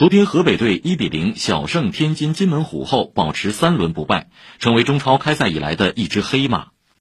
昨天河北队一比零小胜天津津门虎后保持三轮不败成为中超开赛以来的一只黑马。